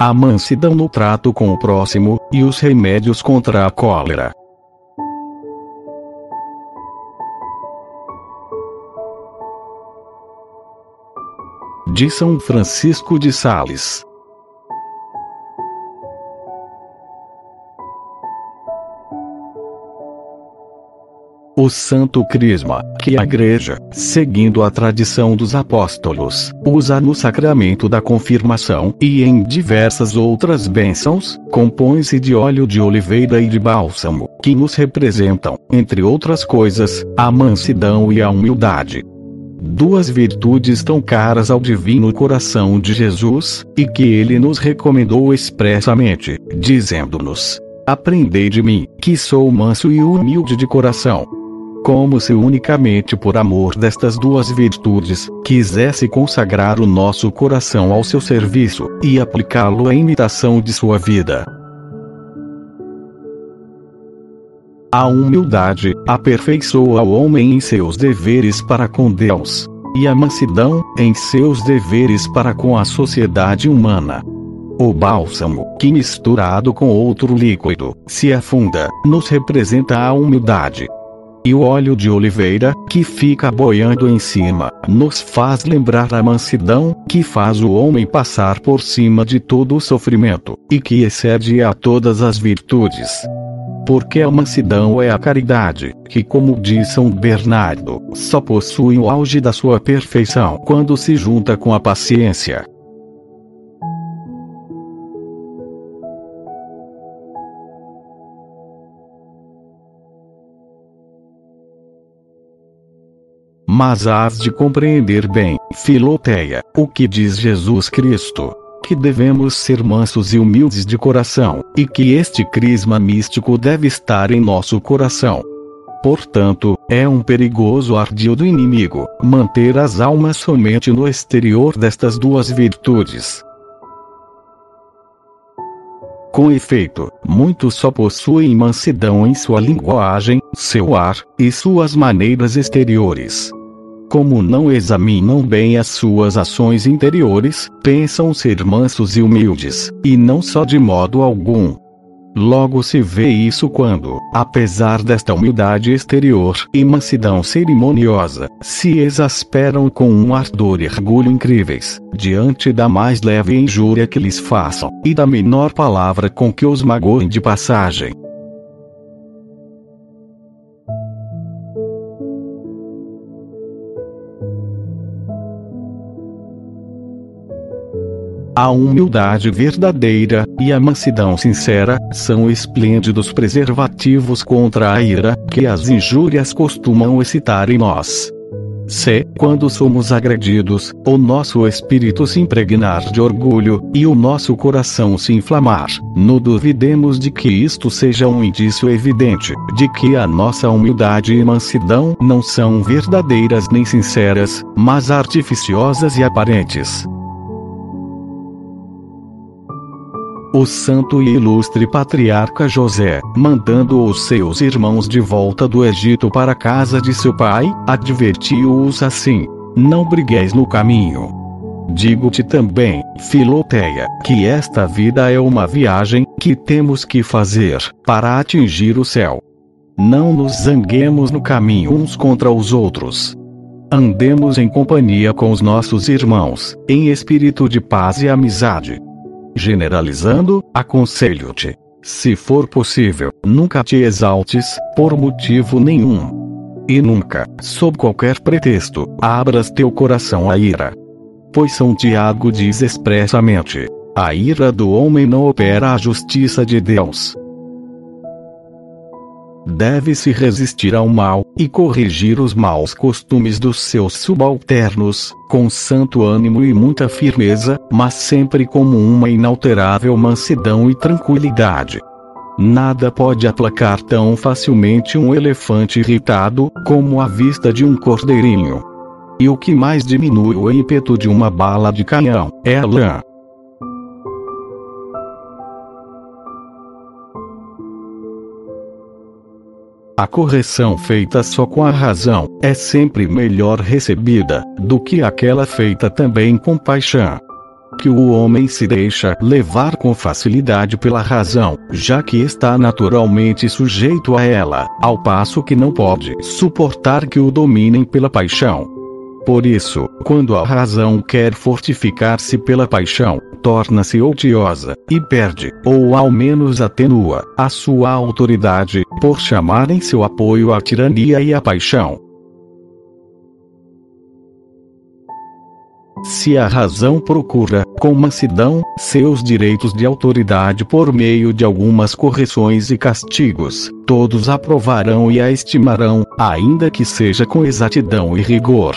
a mansidão no trato com o próximo, e os remédios contra a cólera. De São Francisco de Sales o Santo Crisma, que a Igreja, seguindo a tradição dos apóstolos, usa no sacramento da confirmação e em diversas outras bênçãos, compõe-se de óleo de oliveira e de bálsamo, que nos representam, entre outras coisas, a mansidão e a humildade. Duas virtudes tão caras ao divino coração de Jesus, e que ele nos recomendou expressamente, dizendo-nos: Aprendei de mim, que sou manso e humilde de coração como se unicamente por amor destas duas virtudes, quisesse consagrar o nosso coração ao seu serviço, e aplicá-lo à imitação de sua vida. A humildade aperfeiçoa o homem em seus deveres para com Deus, e a mansidão em seus deveres para com a sociedade humana. O bálsamo, que misturado com outro líquido, se afunda, nos representa a humildade, e o óleo de oliveira, que fica boiando em cima, nos faz lembrar a mansidão, que faz o homem passar por cima de todo o sofrimento, e que excede a todas as virtudes. Porque a mansidão é a caridade, que, como diz São Bernardo, só possui o auge da sua perfeição quando se junta com a paciência. Mas hás de compreender bem, Filoteia, o que diz Jesus Cristo. Que devemos ser mansos e humildes de coração, e que este crisma místico deve estar em nosso coração. Portanto, é um perigoso ardil do inimigo manter as almas somente no exterior destas duas virtudes. Com efeito, muitos só possuem mansidão em sua linguagem, seu ar e suas maneiras exteriores. Como não examinam bem as suas ações interiores, pensam ser mansos e humildes, e não só de modo algum. Logo se vê isso quando, apesar desta humildade exterior e mansidão cerimoniosa, se exasperam com um ardor e orgulho incríveis, diante da mais leve injúria que lhes façam, e da menor palavra com que os magoem de passagem. A humildade verdadeira e a mansidão sincera são esplêndidos preservativos contra a ira que as injúrias costumam excitar em nós. Se, quando somos agredidos, o nosso espírito se impregnar de orgulho e o nosso coração se inflamar, não duvidemos de que isto seja um indício evidente de que a nossa humildade e mansidão não são verdadeiras nem sinceras, mas artificiosas e aparentes. O santo e ilustre patriarca José, mandando os seus irmãos de volta do Egito para a casa de seu pai, advertiu-os assim: Não brigueis no caminho. Digo-te também, Filoteia, que esta vida é uma viagem que temos que fazer para atingir o céu. Não nos zanguemos no caminho uns contra os outros. Andemos em companhia com os nossos irmãos, em espírito de paz e amizade Generalizando, aconselho-te. Se for possível, nunca te exaltes, por motivo nenhum. E nunca, sob qualquer pretexto, abras teu coração à ira. Pois São Tiago diz expressamente: a ira do homem não opera a justiça de Deus deve-se resistir ao mal, e corrigir os maus costumes dos seus subalternos, com santo ânimo e muita firmeza, mas sempre como uma inalterável mansidão e tranquilidade. Nada pode aplacar tão facilmente um elefante irritado, como a vista de um cordeirinho. E o que mais diminui o ímpeto de uma bala de canhão, é a lã. A correção feita só com a razão é sempre melhor recebida do que aquela feita também com paixão. que o homem se deixa levar com facilidade pela razão, já que está naturalmente sujeito a ela, ao passo que não pode suportar que o dominem pela paixão. Por isso, quando a razão quer fortificar-se pela paixão, torna-se odiosa, e perde, ou ao menos atenua, a sua autoridade, por chamar em seu apoio a tirania e a paixão. Se a razão procura, com mansidão, seus direitos de autoridade por meio de algumas correções e castigos, todos aprovarão e a estimarão, ainda que seja com exatidão e rigor.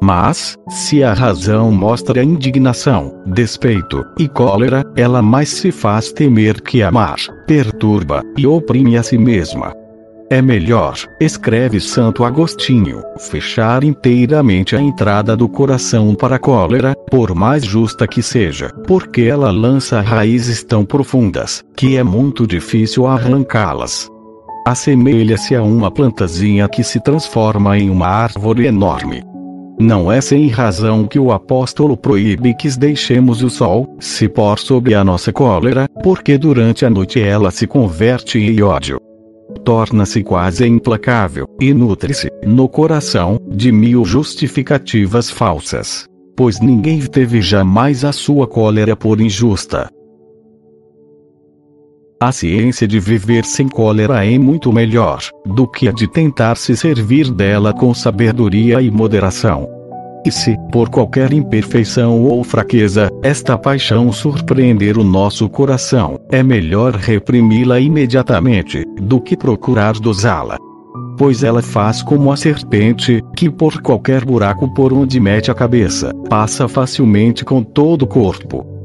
Mas, se a razão mostra indignação, despeito e cólera, ela mais se faz temer que amar, perturba e oprime a si mesma. É melhor, escreve Santo Agostinho, fechar inteiramente a entrada do coração para a cólera, por mais justa que seja, porque ela lança raízes tão profundas, que é muito difícil arrancá-las. Assemelha-se a uma plantazinha que se transforma em uma árvore enorme. Não é sem razão que o apóstolo proíbe que deixemos o sol se pôr sobre a nossa cólera, porque durante a noite ela se converte em ódio torna-se quase implacável, e nutre-se, no coração, de mil justificativas falsas. Pois ninguém teve jamais a sua cólera por injusta. A ciência de viver sem cólera é muito melhor do que a de tentar se servir dela com sabedoria e moderação. E se, por qualquer imperfeição ou fraqueza, esta paixão surpreender o nosso coração, é melhor reprimi-la imediatamente, do que procurar dosá-la. Pois ela faz como a serpente, que por qualquer buraco por onde mete a cabeça, passa facilmente com todo o corpo.